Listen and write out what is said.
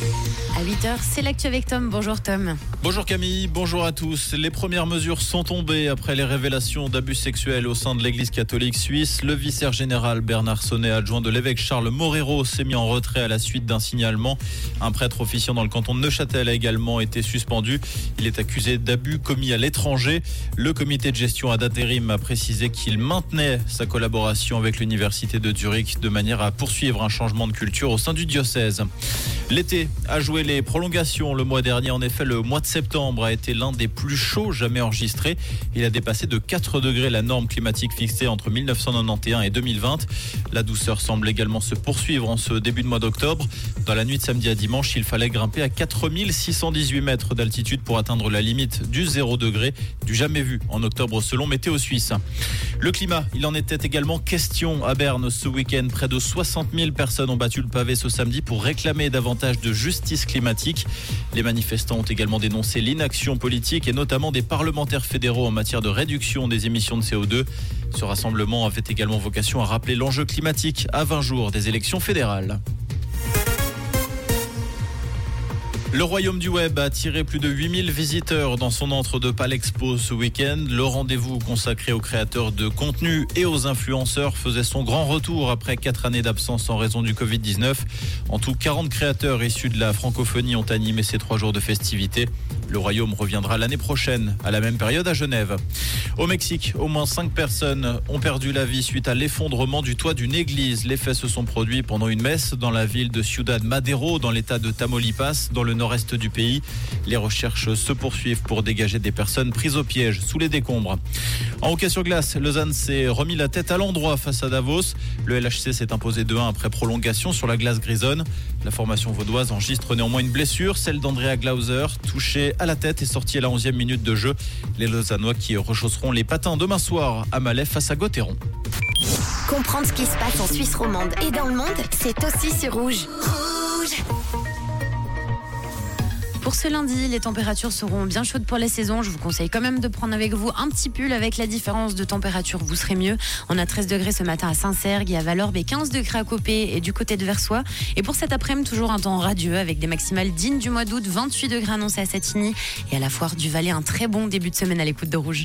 thank you À 8h, c'est l'actu avec Tom. Bonjour Tom. Bonjour Camille, bonjour à tous. Les premières mesures sont tombées après les révélations d'abus sexuels au sein de l'église catholique suisse. Le vicaire général Bernard Sonnet, adjoint de l'évêque Charles Morero, s'est mis en retrait à la suite d'un signalement. Un prêtre officiant dans le canton de Neuchâtel a également été suspendu. Il est accusé d'abus commis à l'étranger. Le comité de gestion à d'intérim a précisé qu'il maintenait sa collaboration avec l'université de Zurich de manière à poursuivre un changement de culture au sein du diocèse. L'été a joué les prolongations le mois dernier. En effet, le mois de septembre a été l'un des plus chauds jamais enregistrés. Il a dépassé de 4 degrés la norme climatique fixée entre 1991 et 2020. La douceur semble également se poursuivre en ce début de mois d'octobre. Dans la nuit de samedi à dimanche, il fallait grimper à 4618 mètres d'altitude pour atteindre la limite du 0 degré, du jamais vu en octobre selon Météo Suisse. Le climat, il en était également question à Berne ce week-end. Près de 60 000 personnes ont battu le pavé ce samedi pour réclamer davantage de justice climatique. Les manifestants ont également dénoncé l'inaction politique et notamment des parlementaires fédéraux en matière de réduction des émissions de CO2. Ce rassemblement avait également vocation à rappeler l'enjeu climatique à 20 jours des élections fédérales. Le royaume du web a attiré plus de 8000 visiteurs dans son entre de Palexpo ce week-end. Le rendez-vous consacré aux créateurs de contenu et aux influenceurs faisait son grand retour après quatre années d'absence en raison du Covid-19. En tout, 40 créateurs issus de la francophonie ont animé ces trois jours de festivités. Le royaume reviendra l'année prochaine, à la même période à Genève. Au Mexique, au moins 5 personnes ont perdu la vie suite à l'effondrement du toit d'une église. Les faits se sont produits pendant une messe dans la ville de Ciudad Madero, dans l'état de Tamaulipas, dans le nord-est du pays. Les recherches se poursuivent pour dégager des personnes prises au piège sous les décombres. En hockey sur glace, Lausanne s'est remis la tête à l'endroit face à Davos. Le LHC s'est imposé 2-1 après prolongation sur la glace grisonne. La formation vaudoise enregistre néanmoins une blessure, celle d'Andrea Glauser, touchée à la tête et sortie à la 11e minute de jeu. Les Lausannois qui rechausseront les patins demain soir à Malais face à Gauthieron. Comprendre ce qui se passe en Suisse romande et dans le monde, c'est aussi sur Rouge. Pour ce lundi, les températures seront bien chaudes pour la saison. Je vous conseille quand même de prendre avec vous un petit pull avec la différence de température. Vous serez mieux. On a 13 degrés ce matin à Saint-Sergue et à Valorbe et 15 degrés à Copé et du côté de Versoix. Et pour cet après-midi, toujours un temps radieux avec des maximales dignes du mois d'août. 28 degrés annoncés à Satigny et à la foire du Valais. Un très bon début de semaine à l'écoute de Rouge.